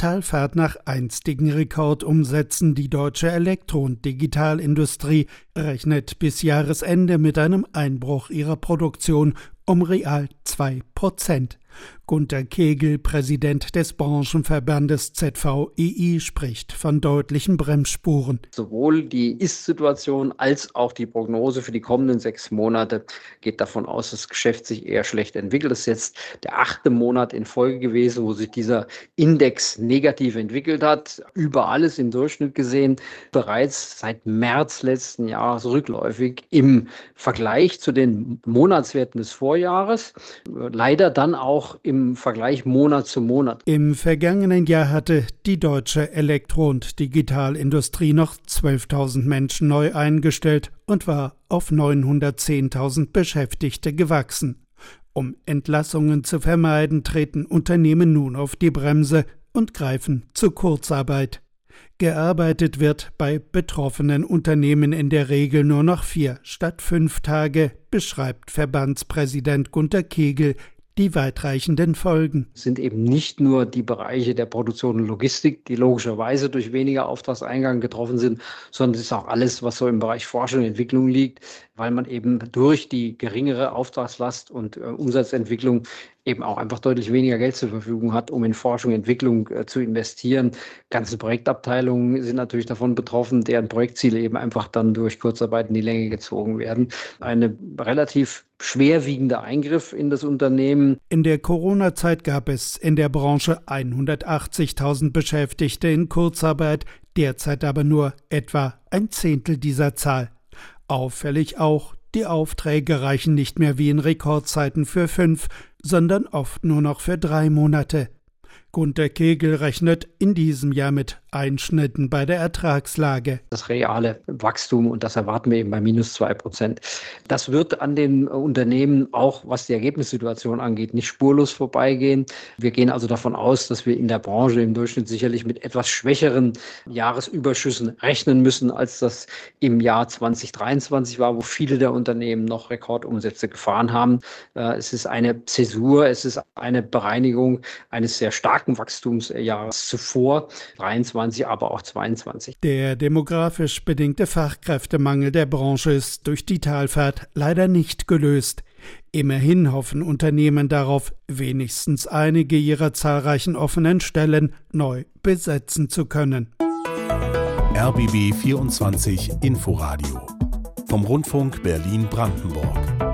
Talfahrt nach einstigen Rekordumsätzen. Die deutsche Elektro- und Digitalindustrie rechnet bis Jahresende mit einem Einbruch ihrer Produktion um real zwei Prozent. Gunter Kegel, Präsident des Branchenverbandes ZVEI, spricht von deutlichen Bremsspuren. Sowohl die Ist-Situation als auch die Prognose für die kommenden sechs Monate geht davon aus, dass das Geschäft sich eher schlecht entwickelt. Das ist jetzt der achte Monat in Folge gewesen, wo sich dieser Index negativ entwickelt hat. Über alles im Durchschnitt gesehen, bereits seit März letzten Jahres rückläufig im Vergleich zu den Monatswerten des Vorjahres. Leider dann auch im Vergleich Monat zu Monat. Im vergangenen Jahr hatte die deutsche Elektro- und Digitalindustrie noch 12.000 Menschen neu eingestellt und war auf 910.000 Beschäftigte gewachsen. Um Entlassungen zu vermeiden, treten Unternehmen nun auf die Bremse und greifen zur Kurzarbeit. Gearbeitet wird bei betroffenen Unternehmen in der Regel nur noch vier statt fünf Tage, beschreibt Verbandspräsident Gunter Kegel die weitreichenden Folgen. Es sind eben nicht nur die Bereiche der Produktion und Logistik, die logischerweise durch weniger Auftragseingang getroffen sind, sondern es ist auch alles, was so im Bereich Forschung und Entwicklung liegt, weil man eben durch die geringere Auftragslast und äh, Umsatzentwicklung eben auch einfach deutlich weniger Geld zur Verfügung hat, um in Forschung und Entwicklung äh, zu investieren. Ganze Projektabteilungen sind natürlich davon betroffen, deren Projektziele eben einfach dann durch Kurzarbeit in die Länge gezogen werden. Eine relativ schwerwiegender Eingriff in das Unternehmen. In der Corona-Zeit gab es in der Branche 180.000 Beschäftigte in Kurzarbeit, derzeit aber nur etwa ein Zehntel dieser Zahl. Auffällig auch, die Aufträge reichen nicht mehr wie in Rekordzeiten für fünf, sondern oft nur noch für drei Monate. Gunter Kegel rechnet in diesem Jahr mit Einschnitten bei der Ertragslage. Das reale Wachstum, und das erwarten wir eben bei minus zwei Prozent. Das wird an den Unternehmen auch, was die Ergebnissituation angeht, nicht spurlos vorbeigehen. Wir gehen also davon aus, dass wir in der Branche im Durchschnitt sicherlich mit etwas schwächeren Jahresüberschüssen rechnen müssen, als das im Jahr 2023 war, wo viele der Unternehmen noch Rekordumsätze gefahren haben. Äh, es ist eine Zäsur, es ist eine Bereinigung eines sehr starken starken Wachstumsjahres zuvor, 23, aber auch 22. Der demografisch bedingte Fachkräftemangel der Branche ist durch die Talfahrt leider nicht gelöst. Immerhin hoffen Unternehmen darauf, wenigstens einige ihrer zahlreichen offenen Stellen neu besetzen zu können. RBB 24 Inforadio vom Rundfunk Berlin-Brandenburg.